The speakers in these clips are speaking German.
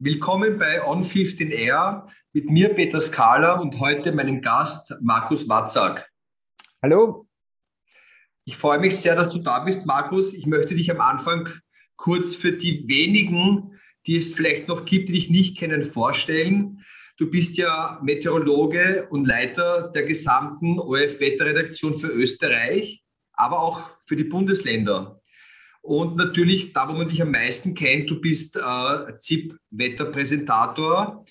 Willkommen bei On 15 Air mit mir Peter Skala und heute meinem Gast Markus Watzak. Hallo. Ich freue mich sehr, dass du da bist, Markus. Ich möchte dich am Anfang kurz für die wenigen, die es vielleicht noch gibt, die dich nicht kennen, vorstellen. Du bist ja Meteorologe und Leiter der gesamten ORF-Wetterredaktion für Österreich, aber auch für die Bundesländer. Und natürlich, da wo man dich am meisten kennt, du bist äh, ZIP-Wetterpräsentator.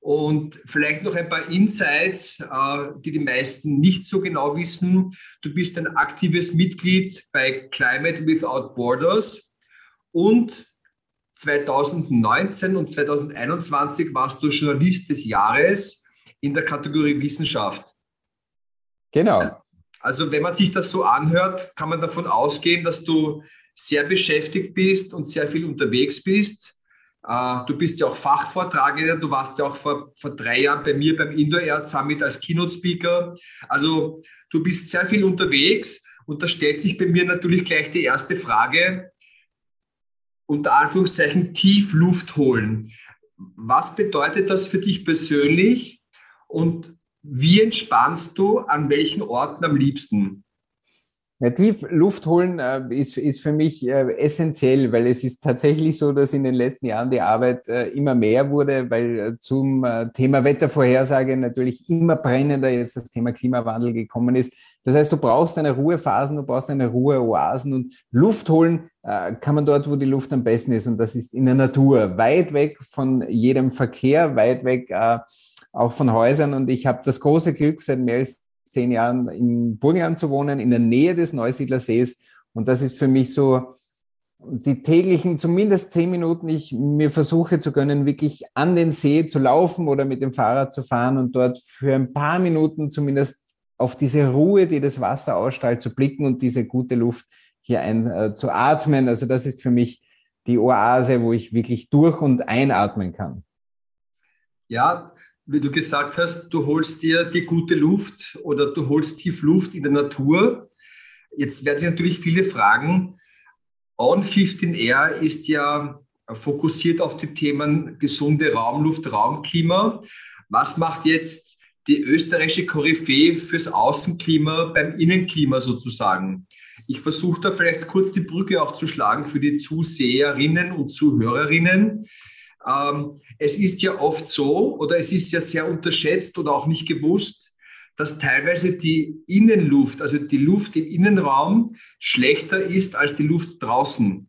Und vielleicht noch ein paar Insights, äh, die die meisten nicht so genau wissen. Du bist ein aktives Mitglied bei Climate Without Borders und 2019 und 2021 warst du Journalist des Jahres in der Kategorie Wissenschaft. Genau. Also wenn man sich das so anhört, kann man davon ausgehen, dass du sehr beschäftigt bist und sehr viel unterwegs bist. Äh, du bist ja auch Fachvortragender, du warst ja auch vor, vor drei Jahren bei mir beim Indoor Air Summit als Keynote Speaker. Also du bist sehr viel unterwegs und da stellt sich bei mir natürlich gleich die erste Frage, unter Anführungszeichen tief Luft holen. Was bedeutet das für dich persönlich und wie entspannst du an welchen Orten am liebsten? Ja, tief Luft holen äh, ist, ist für mich äh, essentiell, weil es ist tatsächlich so, dass in den letzten Jahren die Arbeit äh, immer mehr wurde, weil äh, zum äh, Thema Wettervorhersage natürlich immer brennender jetzt das Thema Klimawandel gekommen ist. Das heißt, du brauchst eine Ruhephasen, du brauchst eine Ruheoasen und Luft holen äh, kann man dort, wo die Luft am besten ist und das ist in der Natur, weit weg von jedem Verkehr, weit weg auch von Häusern und ich habe das große Glück, seit mehr als zehn Jahren in Burgenland zu wohnen, in der Nähe des Neusiedlersees. Und das ist für mich so die täglichen, zumindest zehn Minuten, ich mir versuche zu gönnen, wirklich an den See zu laufen oder mit dem Fahrrad zu fahren und dort für ein paar Minuten zumindest auf diese Ruhe, die das Wasser ausstrahlt, zu blicken und diese gute Luft hier ein, äh, zu atmen. Also das ist für mich die Oase, wo ich wirklich durch und einatmen kann. Ja, wie du gesagt hast, du holst dir die gute Luft oder du holst tief Luft in der Natur. Jetzt werden sich natürlich viele fragen. On 15 Air ist ja fokussiert auf die Themen gesunde Raumluft, Raumklima. Was macht jetzt die österreichische Koryphäe fürs Außenklima beim Innenklima sozusagen? Ich versuche da vielleicht kurz die Brücke auch zu schlagen für die Zuseherinnen und Zuhörerinnen. Ähm, es ist ja oft so oder es ist ja sehr unterschätzt oder auch nicht gewusst, dass teilweise die Innenluft, also die Luft im Innenraum, schlechter ist als die Luft draußen.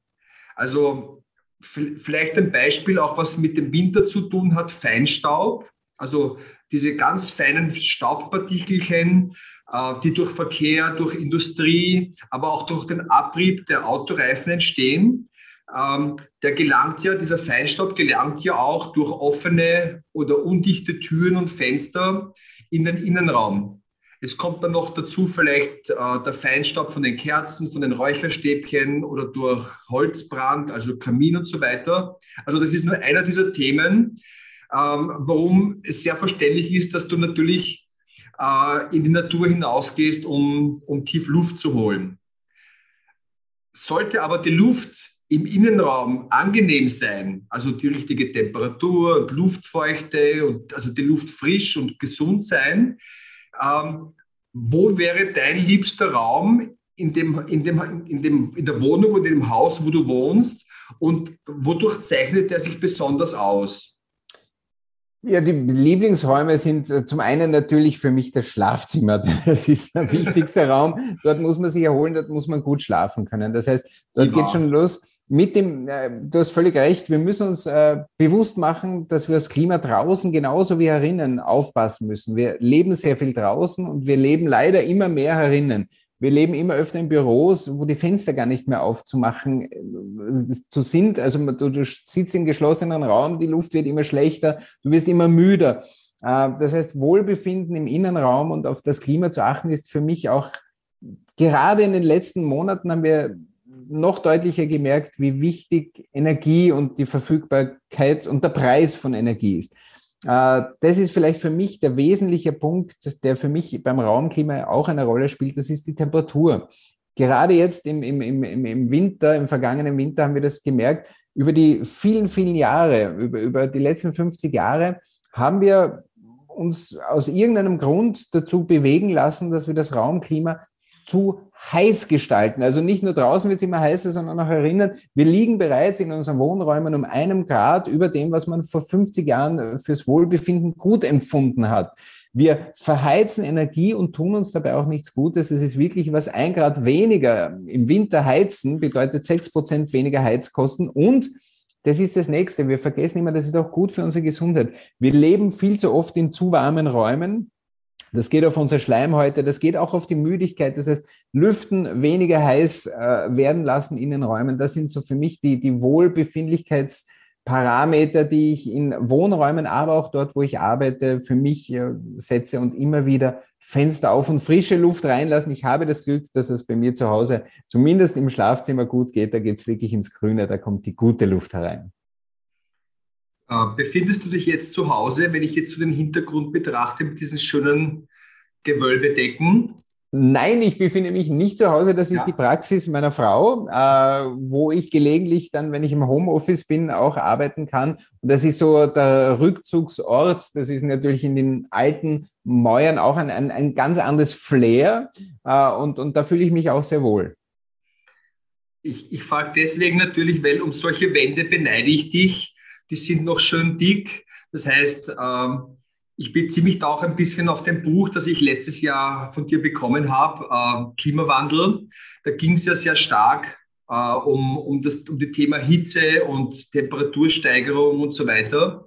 Also vielleicht ein Beispiel auch, was mit dem Winter zu tun hat, Feinstaub, also diese ganz feinen Staubpartikelchen, äh, die durch Verkehr, durch Industrie, aber auch durch den Abrieb der Autoreifen entstehen ähm, der gelangt ja, dieser Feinstaub gelangt ja auch durch offene oder undichte Türen und Fenster in den Innenraum. Es kommt dann noch dazu vielleicht äh, der Feinstaub von den Kerzen, von den Räucherstäbchen oder durch Holzbrand, also Kamin und so weiter. Also das ist nur einer dieser Themen, ähm, warum es sehr verständlich ist, dass du natürlich äh, in die Natur hinausgehst, um, um tief Luft zu holen. Sollte aber die Luft im Innenraum angenehm sein, also die richtige Temperatur und Luftfeuchte und also die Luft frisch und gesund sein, ähm, wo wäre dein liebster Raum in, dem, in, dem, in, dem, in der Wohnung und dem Haus, wo du wohnst und wodurch zeichnet er sich besonders aus? Ja, die Lieblingsräume sind äh, zum einen natürlich für mich das Schlafzimmer. Das ist der wichtigste Raum. Dort muss man sich erholen, dort muss man gut schlafen können. Das heißt, dort geht schon los mit dem, äh, du hast völlig recht, wir müssen uns äh, bewusst machen, dass wir das Klima draußen genauso wie herinnen aufpassen müssen. Wir leben sehr viel draußen und wir leben leider immer mehr herinnen. Wir leben immer öfter in Büros, wo die Fenster gar nicht mehr aufzumachen äh, zu sind. Also du, du sitzt im geschlossenen Raum, die Luft wird immer schlechter, du wirst immer müder. Äh, das heißt, Wohlbefinden im Innenraum und auf das Klima zu achten, ist für mich auch gerade in den letzten Monaten haben wir noch deutlicher gemerkt, wie wichtig Energie und die Verfügbarkeit und der Preis von Energie ist. Äh, das ist vielleicht für mich der wesentliche Punkt, der für mich beim Raumklima auch eine Rolle spielt. Das ist die Temperatur. Gerade jetzt im, im, im, im Winter, im vergangenen Winter haben wir das gemerkt. über die vielen, vielen Jahre, über, über die letzten 50 Jahre, haben wir uns aus irgendeinem Grund dazu bewegen lassen, dass wir das Raumklima zu heiß gestalten. Also nicht nur draußen wird es immer heißer, sondern auch erinnern, wir liegen bereits in unseren Wohnräumen um einem Grad über dem, was man vor 50 Jahren fürs Wohlbefinden gut empfunden hat. Wir verheizen Energie und tun uns dabei auch nichts Gutes. Es ist wirklich was ein Grad weniger im Winter heizen bedeutet sechs Prozent weniger Heizkosten und das ist das Nächste. Wir vergessen immer, das ist auch gut für unsere Gesundheit. Wir leben viel zu oft in zu warmen Räumen. Das geht auf unsere Schleimhäute, das geht auch auf die Müdigkeit. Das heißt, lüften, weniger heiß äh, werden lassen in den Räumen. Das sind so für mich die, die Wohlbefindlichkeits- Parameter, die ich in Wohnräumen, aber auch dort, wo ich arbeite, für mich äh, setze und immer wieder Fenster auf und frische Luft reinlassen. Ich habe das Glück, dass es bei mir zu Hause zumindest im Schlafzimmer gut geht. Da geht es wirklich ins Grüne, da kommt die gute Luft herein. Äh, befindest du dich jetzt zu Hause, wenn ich jetzt so den Hintergrund betrachte mit diesen schönen Gewölbedecken? Nein, ich befinde mich nicht zu Hause. Das ist ja. die Praxis meiner Frau, äh, wo ich gelegentlich dann, wenn ich im Homeoffice bin, auch arbeiten kann. Und das ist so der Rückzugsort. Das ist natürlich in den alten Mäuern auch ein, ein, ein ganz anderes Flair. Äh, und, und da fühle ich mich auch sehr wohl. Ich, ich frage deswegen natürlich, weil um solche Wände beneide ich dich. Die sind noch schön dick. Das heißt, ähm, ich beziehe mich da auch ein bisschen auf dein Buch, das ich letztes Jahr von dir bekommen habe, äh, Klimawandel. Da ging es ja sehr stark äh, um, um, das, um das Thema Hitze und Temperatursteigerung und so weiter.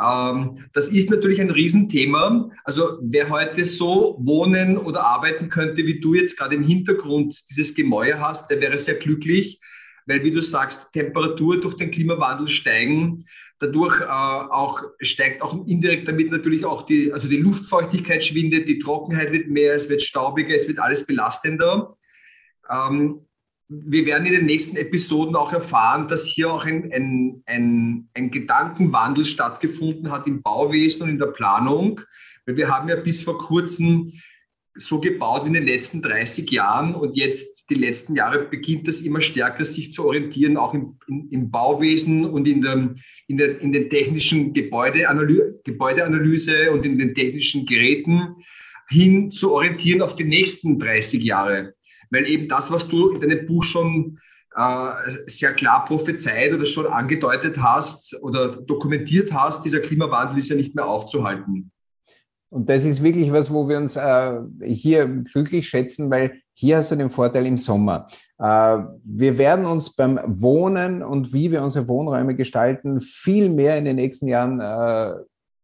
Ähm, das ist natürlich ein Riesenthema. Also wer heute so wohnen oder arbeiten könnte, wie du jetzt gerade im Hintergrund dieses Gemäuer hast, der wäre sehr glücklich, weil wie du sagst, Temperatur durch den Klimawandel steigen. Dadurch äh, auch steigt auch indirekt damit natürlich auch die, also die Luftfeuchtigkeit schwindet, die Trockenheit wird mehr, es wird staubiger, es wird alles belastender. Ähm, wir werden in den nächsten Episoden auch erfahren, dass hier auch ein, ein, ein, ein Gedankenwandel stattgefunden hat im Bauwesen und in der Planung. Weil wir haben ja bis vor kurzem so gebaut in den letzten 30 Jahren und jetzt die letzten Jahre beginnt das immer stärker sich zu orientieren, auch im, im, im Bauwesen und in, der, in, der, in den technischen Gebäudeanalyse, Gebäudeanalyse und in den technischen Geräten hin zu orientieren auf die nächsten 30 Jahre. Weil eben das, was du in deinem Buch schon äh, sehr klar prophezeit oder schon angedeutet hast oder dokumentiert hast, dieser Klimawandel ist ja nicht mehr aufzuhalten. Und das ist wirklich was, wo wir uns äh, hier glücklich schätzen, weil hier hast du den Vorteil im Sommer. Äh, wir werden uns beim Wohnen und wie wir unsere Wohnräume gestalten viel mehr in den nächsten Jahren äh,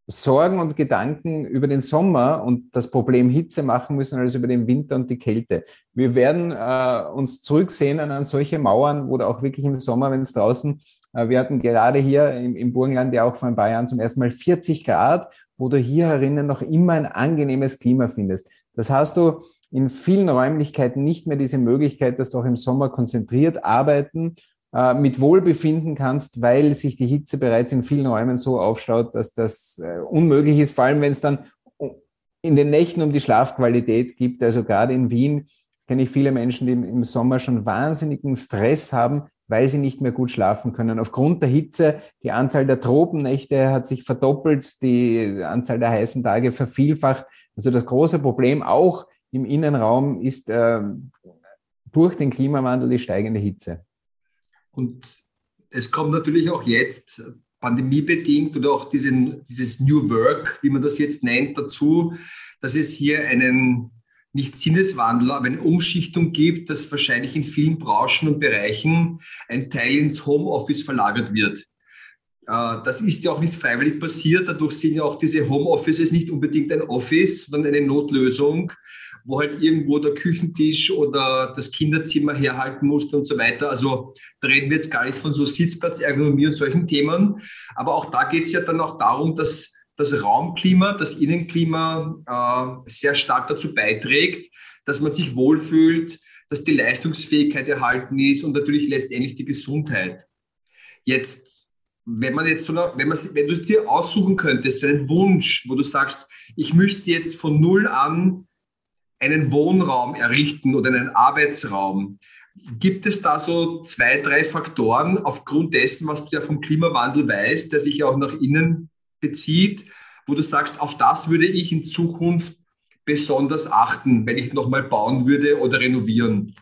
Sorgen und Gedanken über den Sommer und das Problem Hitze machen müssen als über den Winter und die Kälte. Wir werden äh, uns zurücksehen an solche Mauern, wo da auch wirklich im Sommer, wenn es draußen, äh, wir hatten gerade hier im, im Burgenland ja auch vor ein paar Jahren zum ersten Mal 40 Grad wo du hier herinnen noch immer ein angenehmes Klima findest. Das hast du in vielen Räumlichkeiten nicht mehr diese Möglichkeit, dass du auch im Sommer konzentriert arbeiten äh, mit Wohlbefinden kannst, weil sich die Hitze bereits in vielen Räumen so aufstaut, dass das äh, unmöglich ist, vor allem wenn es dann in den Nächten um die Schlafqualität gibt. Also gerade in Wien kenne ich viele Menschen, die im Sommer schon wahnsinnigen Stress haben, weil sie nicht mehr gut schlafen können. Aufgrund der Hitze, die Anzahl der Tropennächte hat sich verdoppelt, die Anzahl der heißen Tage vervielfacht. Also das große Problem auch im Innenraum ist äh, durch den Klimawandel die steigende Hitze. Und es kommt natürlich auch jetzt pandemiebedingt oder auch diesen, dieses New Work, wie man das jetzt nennt, dazu, dass es hier einen nicht Sinneswandel, aber eine Umschichtung gibt, dass wahrscheinlich in vielen Branchen und Bereichen ein Teil ins Homeoffice verlagert wird. Äh, das ist ja auch nicht freiwillig passiert. Dadurch sind ja auch diese Homeoffices nicht unbedingt ein Office, sondern eine Notlösung, wo halt irgendwo der Küchentisch oder das Kinderzimmer herhalten musste und so weiter. Also da reden wir jetzt gar nicht von so Sitzplatzergonomie und solchen Themen. Aber auch da geht es ja dann auch darum, dass das Raumklima, das Innenklima äh, sehr stark dazu beiträgt, dass man sich wohlfühlt, dass die Leistungsfähigkeit erhalten ist und natürlich letztendlich die Gesundheit. Jetzt, wenn man jetzt so, wenn, man, wenn du dir aussuchen könntest, einen Wunsch, wo du sagst, ich müsste jetzt von null an einen Wohnraum errichten oder einen Arbeitsraum, Gibt es da so zwei, drei Faktoren aufgrund dessen, was du ja vom Klimawandel weißt, der sich ja auch nach innen bezieht, wo du sagst, auf das würde ich in Zukunft besonders achten, wenn ich nochmal bauen würde oder renovieren?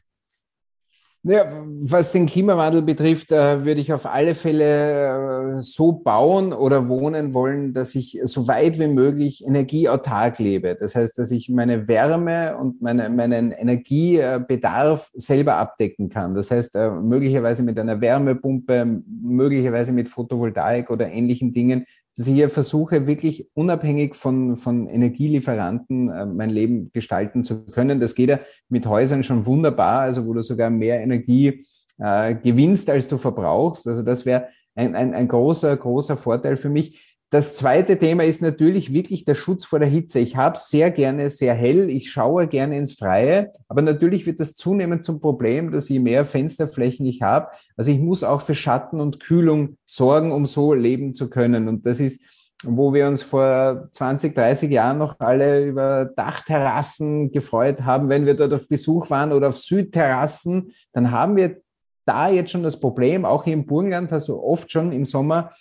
Ja, was den Klimawandel betrifft, äh, würde ich auf alle Fälle äh, so bauen oder wohnen wollen, dass ich so weit wie möglich energieautark lebe. Das heißt, dass ich meine Wärme und meine, meinen Energiebedarf selber abdecken kann. Das heißt, äh, möglicherweise mit einer Wärmepumpe, möglicherweise mit Photovoltaik oder ähnlichen Dingen, dass ich hier versuche, wirklich unabhängig von, von Energielieferanten äh, mein Leben gestalten zu können. Das geht ja mit Häusern schon wunderbar, also wo du sogar mehr Energie äh, gewinnst, als du verbrauchst. Also das wäre ein, ein, ein großer, großer Vorteil für mich. Das zweite Thema ist natürlich wirklich der Schutz vor der Hitze. Ich habe sehr gerne sehr hell, ich schaue gerne ins Freie, aber natürlich wird das zunehmend zum Problem, dass je mehr Fensterflächen ich habe, also ich muss auch für Schatten und Kühlung sorgen, um so leben zu können. Und das ist, wo wir uns vor 20, 30 Jahren noch alle über Dachterrassen gefreut haben, wenn wir dort auf Besuch waren oder auf Südterrassen, dann haben wir da jetzt schon das Problem, auch hier im Burgenland hast du oft schon im Sommer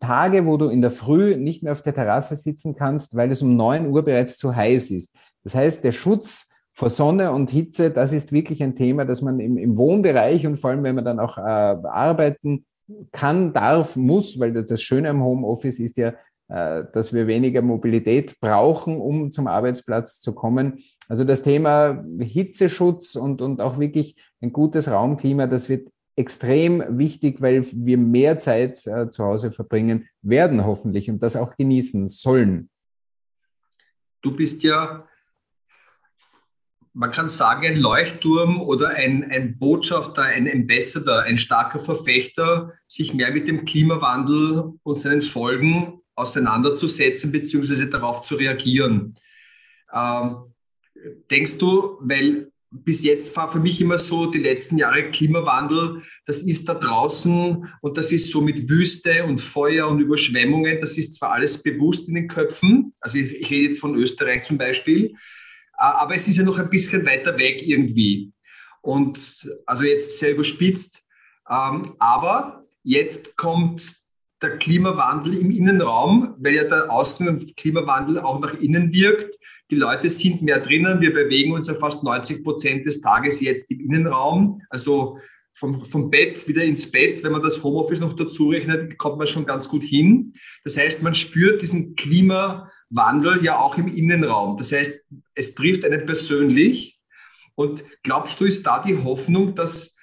Tage, wo du in der Früh nicht mehr auf der Terrasse sitzen kannst, weil es um neun Uhr bereits zu heiß ist. Das heißt, der Schutz vor Sonne und Hitze, das ist wirklich ein Thema, das man im, im Wohnbereich und vor allem, wenn man dann auch äh, arbeiten kann, darf, muss, weil das, das Schöne am Homeoffice ist ja, äh, dass wir weniger Mobilität brauchen, um zum Arbeitsplatz zu kommen. Also das Thema Hitzeschutz und, und auch wirklich ein gutes Raumklima, das wird extrem wichtig, weil wir mehr Zeit äh, zu Hause verbringen werden, hoffentlich, und das auch genießen sollen. Du bist ja, man kann sagen, ein Leuchtturm oder ein, ein Botschafter, ein Ambassador, ein starker Verfechter, sich mehr mit dem Klimawandel und seinen Folgen auseinanderzusetzen bzw. darauf zu reagieren. Ähm, denkst du, weil bis jetzt war für mich immer so, die letzten Jahre Klimawandel, das ist da draußen und das ist so mit Wüste und Feuer und Überschwemmungen, das ist zwar alles bewusst in den Köpfen, also ich, ich rede jetzt von Österreich zum Beispiel, aber es ist ja noch ein bisschen weiter weg irgendwie. Und also jetzt sehr überspitzt, ähm, aber jetzt kommt der Klimawandel im Innenraum, weil ja der Außen- Klimawandel auch nach innen wirkt. Die Leute sind mehr drinnen. Wir bewegen uns ja fast 90 Prozent des Tages jetzt im Innenraum. Also vom, vom Bett wieder ins Bett. Wenn man das Homeoffice noch dazu rechnet, kommt man schon ganz gut hin. Das heißt, man spürt diesen Klimawandel ja auch im Innenraum. Das heißt, es trifft einen persönlich. Und glaubst du, ist da die Hoffnung, dass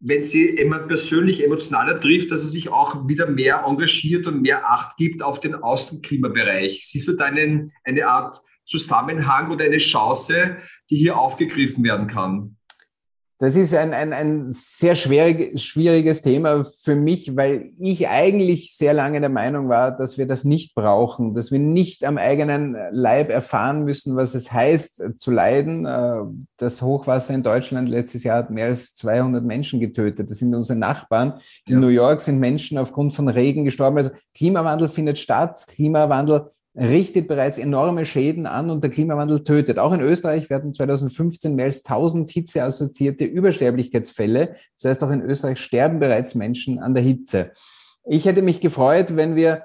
wenn sie jemand persönlich emotionaler trifft, dass er sich auch wieder mehr engagiert und mehr Acht gibt auf den Außenklimabereich? Siehst du da einen, eine Art Zusammenhang oder eine Chance, die hier aufgegriffen werden kann? Das ist ein, ein, ein sehr schwierig, schwieriges Thema für mich, weil ich eigentlich sehr lange der Meinung war, dass wir das nicht brauchen, dass wir nicht am eigenen Leib erfahren müssen, was es heißt zu leiden. Äh, das Hochwasser in Deutschland letztes Jahr hat mehr als 200 Menschen getötet. Das sind unsere Nachbarn. In ja. New York sind Menschen aufgrund von Regen gestorben. Also Klimawandel findet statt. Klimawandel richtet bereits enorme Schäden an und der Klimawandel tötet. Auch in Österreich werden 2015 mehr als 1000 hitzeassoziierte Übersterblichkeitsfälle. Das heißt, auch in Österreich sterben bereits Menschen an der Hitze. Ich hätte mich gefreut, wenn wir,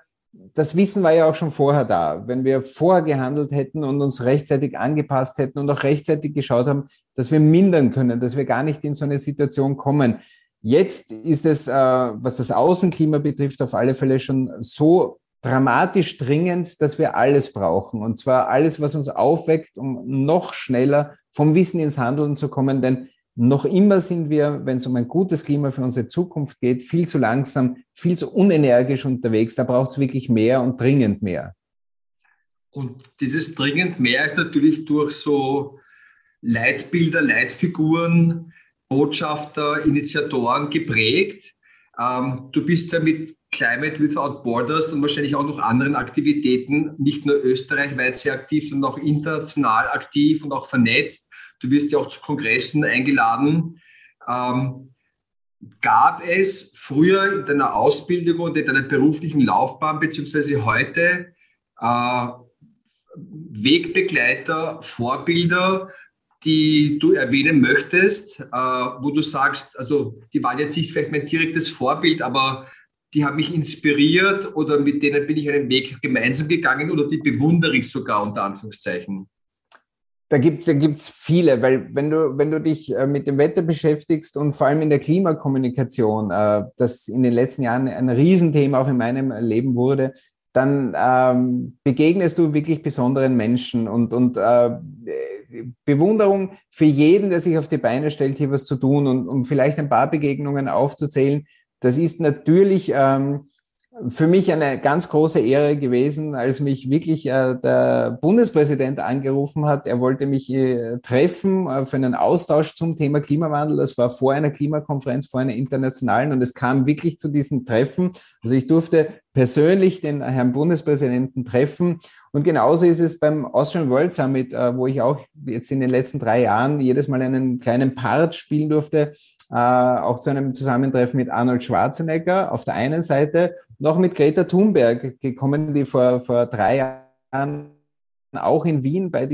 das Wissen war ja auch schon vorher da, wenn wir vorher gehandelt hätten und uns rechtzeitig angepasst hätten und auch rechtzeitig geschaut haben, dass wir mindern können, dass wir gar nicht in so eine Situation kommen. Jetzt ist es, äh, was das Außenklima betrifft, auf alle Fälle schon so dramatisch dringend, dass wir alles brauchen. Und zwar alles, was uns aufweckt, um noch schneller vom Wissen ins Handeln zu kommen. Denn noch immer sind wir, wenn es um ein gutes Klima für unsere Zukunft geht, viel zu langsam, viel zu unenergisch unterwegs. Da braucht es wirklich mehr und dringend mehr. Und dieses dringend mehr ist natürlich durch so Leitbilder, Leitfiguren, Botschafter, Initiatoren geprägt. Ähm, du bist ja mit Climate Without Borders und wahrscheinlich auch noch anderen Aktivitäten, nicht nur österreichweit sehr aktiv, sondern auch international aktiv und auch vernetzt. Du wirst ja auch zu Kongressen eingeladen. Ähm, gab es früher in deiner Ausbildung und in deiner beruflichen Laufbahn, beziehungsweise heute, äh, Wegbegleiter, Vorbilder, die du erwähnen möchtest, äh, wo du sagst, also die waren jetzt nicht vielleicht mein direktes Vorbild, aber die haben mich inspiriert oder mit denen bin ich einen Weg gemeinsam gegangen oder die bewundere ich sogar unter Anführungszeichen? Da gibt es da gibt's viele, weil wenn du, wenn du dich äh, mit dem Wetter beschäftigst und vor allem in der Klimakommunikation, äh, das in den letzten Jahren ein Riesenthema auch in meinem Leben wurde, dann ähm, begegnest du wirklich besonderen Menschen und, und äh, Bewunderung für jeden, der sich auf die Beine stellt, hier was zu tun und um vielleicht ein paar Begegnungen aufzuzählen. Das ist natürlich ähm, für mich eine ganz große Ehre gewesen, als mich wirklich äh, der Bundespräsident angerufen hat. Er wollte mich äh, treffen äh, für einen Austausch zum Thema Klimawandel. Das war vor einer Klimakonferenz, vor einer internationalen und es kam wirklich zu diesen Treffen. Also ich durfte persönlich den Herrn Bundespräsidenten treffen. Und genauso ist es beim Austrian World Summit, äh, wo ich auch jetzt in den letzten drei Jahren jedes Mal einen kleinen Part spielen durfte äh, auch zu einem Zusammentreffen mit Arnold Schwarzenegger auf der einen Seite, noch mit Greta Thunberg gekommen, die vor, vor drei Jahren auch in Wien bei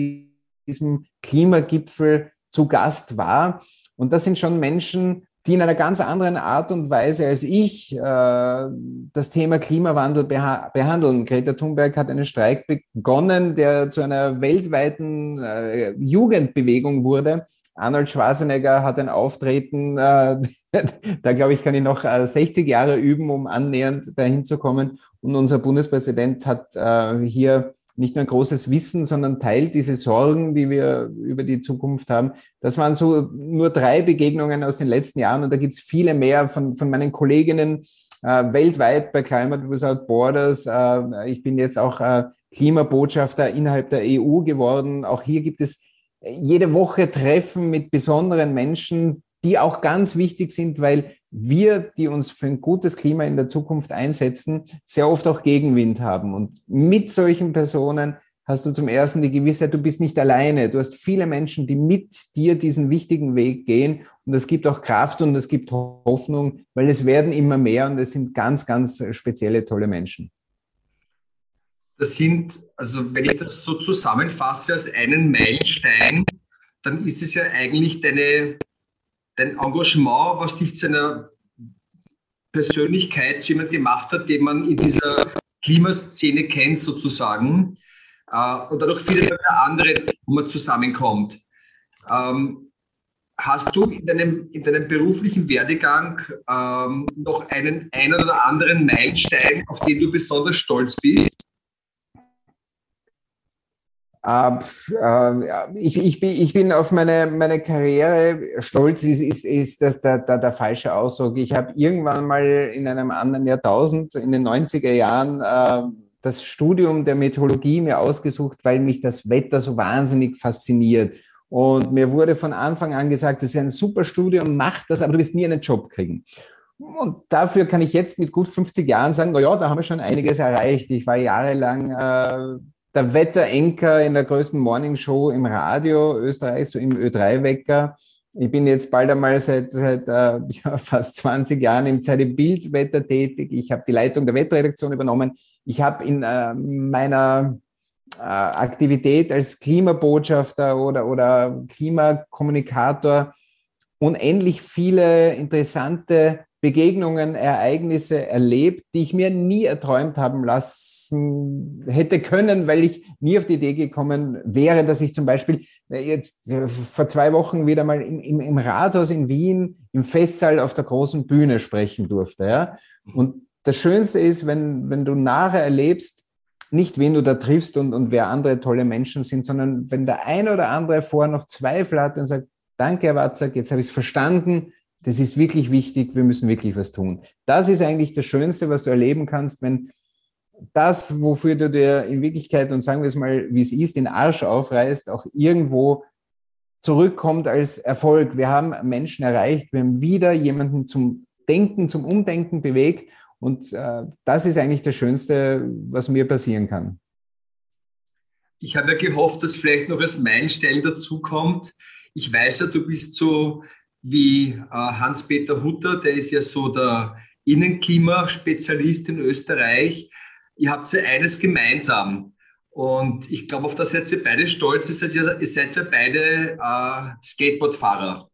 diesem Klimagipfel zu Gast war. Und das sind schon Menschen, die in einer ganz anderen Art und Weise als ich äh, das Thema Klimawandel beha behandeln. Greta Thunberg hat einen Streik begonnen, der zu einer weltweiten äh, Jugendbewegung wurde, Arnold Schwarzenegger hat ein Auftreten, äh, da glaube ich, kann ich noch äh, 60 Jahre üben, um annähernd dahin zu kommen. Und unser Bundespräsident hat äh, hier nicht nur ein großes Wissen, sondern teilt diese Sorgen, die wir über die Zukunft haben. Das waren so nur drei Begegnungen aus den letzten Jahren und da gibt es viele mehr von, von meinen Kolleginnen äh, weltweit bei Climate Without Borders. Äh, ich bin jetzt auch äh, Klimabotschafter innerhalb der EU geworden. Auch hier gibt es jede Woche Treffen mit besonderen Menschen, die auch ganz wichtig sind, weil wir, die uns für ein gutes Klima in der Zukunft einsetzen, sehr oft auch Gegenwind haben. Und mit solchen Personen hast du zum ersten die Gewissheit, du bist nicht alleine. Du hast viele Menschen, die mit dir diesen wichtigen Weg gehen. Und es gibt auch Kraft und es gibt Hoffnung, weil es werden immer mehr und es sind ganz, ganz spezielle, tolle Menschen. Das sind, also wenn ich das so zusammenfasse als einen Meilenstein, dann ist es ja eigentlich deine, dein Engagement, was dich zu einer Persönlichkeit zu jemand gemacht hat, den man in dieser Klimaszene kennt sozusagen. Äh, und dadurch viele andere, wo man zusammenkommt. Ähm, hast du in deinem, in deinem beruflichen Werdegang ähm, noch einen, einen oder anderen Meilenstein, auf den du besonders stolz bist? Äh, ich, ich, bin, ich bin auf meine, meine Karriere stolz, ist, ist, ist das der, der, der falsche Ausdruck. Ich habe irgendwann mal in einem anderen Jahrtausend, in den 90er Jahren, äh, das Studium der Meteorologie mir ausgesucht, weil mich das Wetter so wahnsinnig fasziniert. Und mir wurde von Anfang an gesagt, das ist ein super Studium, mach das, aber du wirst nie einen Job kriegen. Und dafür kann ich jetzt mit gut 50 Jahren sagen, na ja, da haben wir schon einiges erreicht. Ich war jahrelang äh, der Wetterenker in der größten Morningshow im Radio Österreich, so im Ö3-Wecker. Ich bin jetzt bald einmal seit, seit äh, ja, fast 20 Jahren im Zeit Bild Wetter tätig. Ich habe die Leitung der Wetterredaktion übernommen. Ich habe in äh, meiner äh, Aktivität als Klimabotschafter oder, oder Klimakommunikator unendlich viele interessante Begegnungen, Ereignisse erlebt, die ich mir nie erträumt haben lassen hätte können, weil ich nie auf die Idee gekommen wäre, dass ich zum Beispiel äh, jetzt äh, vor zwei Wochen wieder mal im, im, im Rathaus in Wien im Festsaal auf der großen Bühne sprechen durfte. Ja? Und das Schönste ist, wenn, wenn du nachher erlebst, nicht wen du da triffst und, und wer andere tolle Menschen sind, sondern wenn der eine oder andere vorher noch Zweifel hat und sagt, danke, Herr Watzak, jetzt habe ich es verstanden, das ist wirklich wichtig, wir müssen wirklich was tun. Das ist eigentlich das Schönste, was du erleben kannst, wenn das, wofür du dir in Wirklichkeit, und sagen wir es mal, wie es ist, den Arsch aufreißt, auch irgendwo zurückkommt als Erfolg. Wir haben Menschen erreicht, wir haben wieder jemanden zum Denken, zum Umdenken bewegt. Und äh, das ist eigentlich das Schönste, was mir passieren kann. Ich habe ja gehofft, dass vielleicht noch als Meilenstein dazu kommt. Ich weiß ja, du bist so wie äh, Hans-Peter Hutter, der ist ja so der Innenklimaspezialist in Österreich. Ihr habt ja eines gemeinsam. Und ich glaube, auf das seid ihr beide stolz. Ihr seid ja, ihr seid ja beide äh, Skateboardfahrer.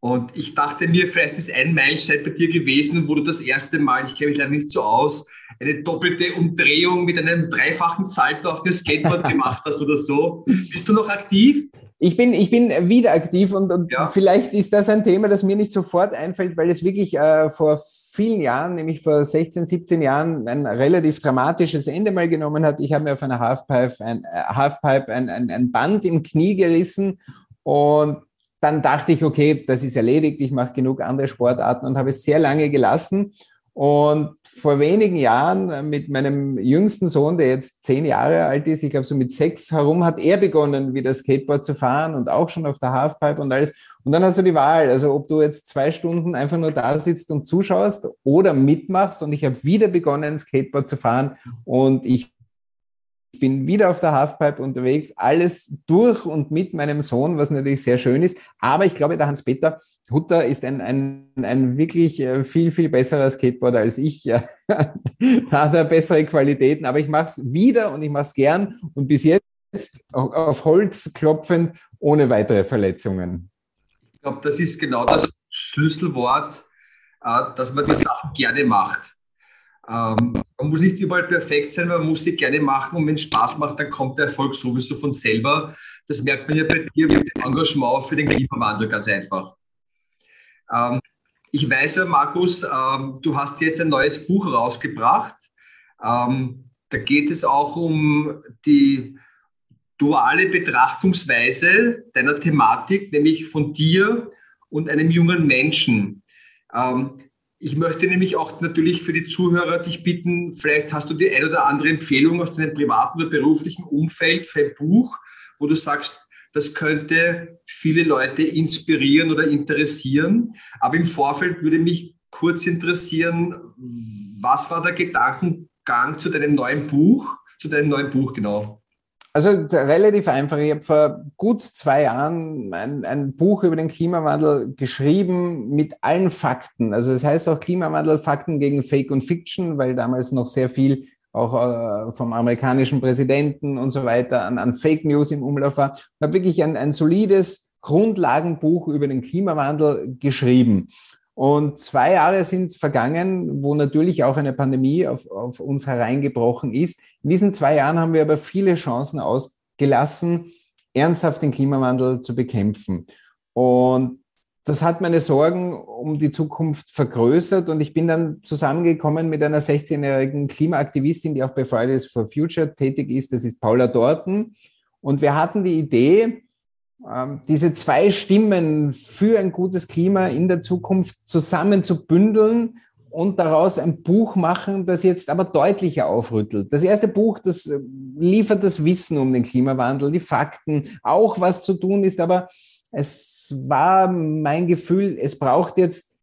Und ich dachte mir, vielleicht ist ein Meilenstein bei dir gewesen, wo du das erste Mal, ich kenne mich leider nicht so aus, eine doppelte Umdrehung mit einem dreifachen Salto auf dem Skateboard gemacht hast oder so. Bist du noch aktiv? Ich bin, ich bin wieder aktiv und, und ja. vielleicht ist das ein Thema, das mir nicht sofort einfällt, weil es wirklich äh, vor vielen Jahren, nämlich vor 16, 17 Jahren, ein relativ dramatisches Ende mal genommen hat. Ich habe mir auf einer Halfpipe ein, äh, Halfpipe ein, ein, ein Band im Knie gerissen und dann dachte ich, okay, das ist erledigt, ich mache genug andere Sportarten und habe es sehr lange gelassen. Und vor wenigen Jahren äh, mit meinem jüngsten Sohn, der jetzt zehn Jahre alt ist, ich glaube so mit sechs herum, hat er begonnen, wieder Skateboard zu fahren und auch schon auf der Halfpipe und alles. Und dann hast du die Wahl, also ob du jetzt zwei Stunden einfach nur da sitzt und zuschaust oder mitmachst. Und ich habe wieder begonnen, Skateboard zu fahren und ich ich bin wieder auf der Halfpipe unterwegs, alles durch und mit meinem Sohn, was natürlich sehr schön ist. Aber ich glaube, der Hans-Peter Hutter ist ein, ein, ein wirklich äh, viel, viel besserer Skateboarder als ich. da hat er bessere Qualitäten, aber ich mache es wieder und ich mache es gern und bis jetzt auf Holz klopfend, ohne weitere Verletzungen. Ich glaube, das ist genau das Schlüsselwort, äh, dass man die Sachen gerne macht. Ähm, man muss nicht überall perfekt sein, man muss sie gerne machen und wenn es Spaß macht, dann kommt der Erfolg sowieso von selber. Das merkt man ja bei dir mit dem Engagement für den Klimawandel ganz einfach. Ähm, ich weiß ja, Markus, ähm, du hast jetzt ein neues Buch rausgebracht. Ähm, da geht es auch um die duale Betrachtungsweise deiner Thematik, nämlich von dir und einem jungen Menschen. Ähm, ich möchte nämlich auch natürlich für die Zuhörer dich bitten, vielleicht hast du die ein oder andere Empfehlung aus deinem privaten oder beruflichen Umfeld für ein Buch, wo du sagst, das könnte viele Leute inspirieren oder interessieren. Aber im Vorfeld würde mich kurz interessieren, was war der Gedankengang zu deinem neuen Buch? Zu deinem neuen Buch, genau. Also relativ einfach. Ich habe vor gut zwei Jahren ein, ein, Buch über den Klimawandel geschrieben mit allen Fakten. Also es das heißt auch Klimawandel, Fakten gegen Fake und Fiction, weil damals noch sehr viel auch äh, vom amerikanischen Präsidenten und so weiter an, an Fake News im Umlauf war. Ich habe wirklich ein, ein solides Grundlagenbuch über den Klimawandel geschrieben. Und zwei Jahre sind vergangen, wo natürlich auch eine Pandemie auf, auf uns hereingebrochen ist. In diesen zwei Jahren haben wir aber viele Chancen ausgelassen, ernsthaft den Klimawandel zu bekämpfen. Und das hat meine Sorgen um die Zukunft vergrößert und ich bin dann zusammengekommen mit einer 16-jährigen Klimaaktivistin, die auch bei Fridays for Future tätig ist. Das ist Paula Dorten. Und wir hatten die Idee, diese zwei Stimmen für ein gutes Klima in der Zukunft zusammen zu bündeln und daraus ein Buch machen, das jetzt aber deutlicher aufrüttelt. Das erste Buch, das äh, liefert das Wissen um den Klimawandel, die Fakten, auch was zu tun ist, aber es war mein Gefühl, es braucht jetzt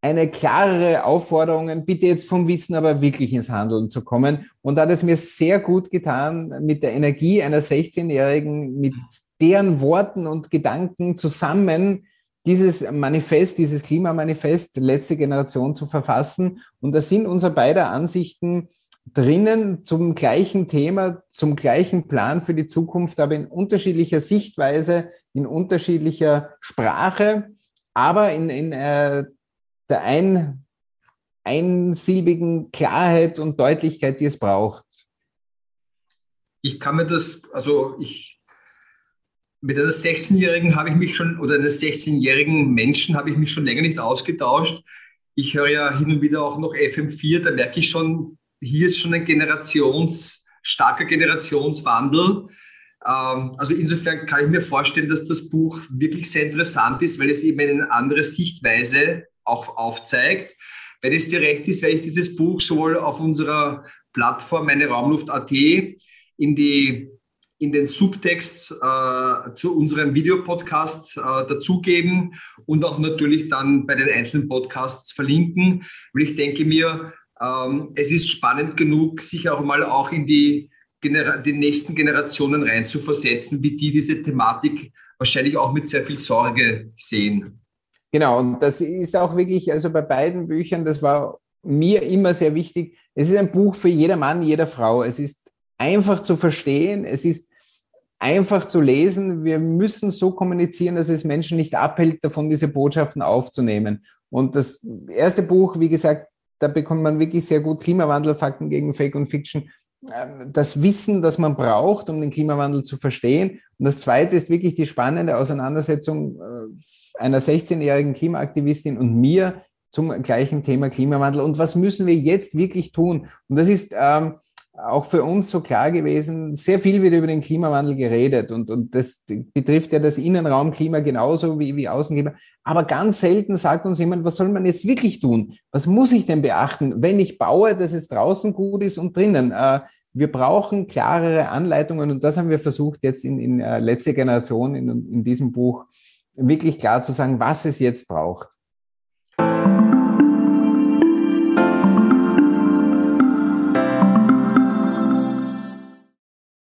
eine klarere Aufforderung, bitte jetzt vom Wissen aber wirklich ins Handeln zu kommen. Und da hat es mir sehr gut getan, mit der Energie einer 16-Jährigen, mit deren Worten und Gedanken zusammen dieses Manifest, dieses Klimamanifest letzte Generation zu verfassen. Und da sind unsere beider Ansichten drinnen zum gleichen Thema, zum gleichen Plan für die Zukunft, aber in unterschiedlicher Sichtweise, in unterschiedlicher Sprache, aber in, in äh, der ein, einsilbigen Klarheit und Deutlichkeit, die es braucht. Ich kann mir das, also ich mit einer 16-Jährigen habe ich mich schon, oder eines 16-jährigen Menschen habe ich mich schon länger nicht ausgetauscht. Ich höre ja hin und wieder auch noch FM4, da merke ich schon, hier ist schon ein Generations, starker Generationswandel. Ähm, also insofern kann ich mir vorstellen, dass das Buch wirklich sehr interessant ist, weil es eben eine andere Sichtweise auch aufzeigt. Wenn es dir recht ist, werde ich dieses Buch sowohl auf unserer Plattform meine Raumluft.at in die in den Subtext äh, zu unserem Videopodcast äh, dazugeben und auch natürlich dann bei den einzelnen Podcasts verlinken. Weil ich denke mir, ähm, es ist spannend genug, sich auch mal auch in die, Genera die nächsten Generationen reinzuversetzen, wie die diese Thematik wahrscheinlich auch mit sehr viel Sorge sehen. Genau, und das ist auch wirklich, also bei beiden Büchern, das war mir immer sehr wichtig. Es ist ein Buch für jeder Mann, jeder Frau. Es ist einfach zu verstehen, es ist einfach zu lesen. Wir müssen so kommunizieren, dass es Menschen nicht abhält, davon diese Botschaften aufzunehmen. Und das erste Buch, wie gesagt, da bekommt man wirklich sehr gut Klimawandel, Fakten gegen Fake und Fiction, ähm, das Wissen, das man braucht, um den Klimawandel zu verstehen. Und das zweite ist wirklich die spannende Auseinandersetzung äh, einer 16-jährigen Klimaaktivistin und mir zum gleichen Thema Klimawandel. Und was müssen wir jetzt wirklich tun? Und das ist ähm, auch für uns so klar gewesen, sehr viel wird über den Klimawandel geredet und, und das betrifft ja das Innenraumklima genauso wie, wie Außenklima. Aber ganz selten sagt uns jemand, was soll man jetzt wirklich tun? Was muss ich denn beachten, wenn ich baue, dass es draußen gut ist und drinnen? Äh, wir brauchen klarere Anleitungen und das haben wir versucht jetzt in, in äh, letzter Generation in, in diesem Buch wirklich klar zu sagen, was es jetzt braucht.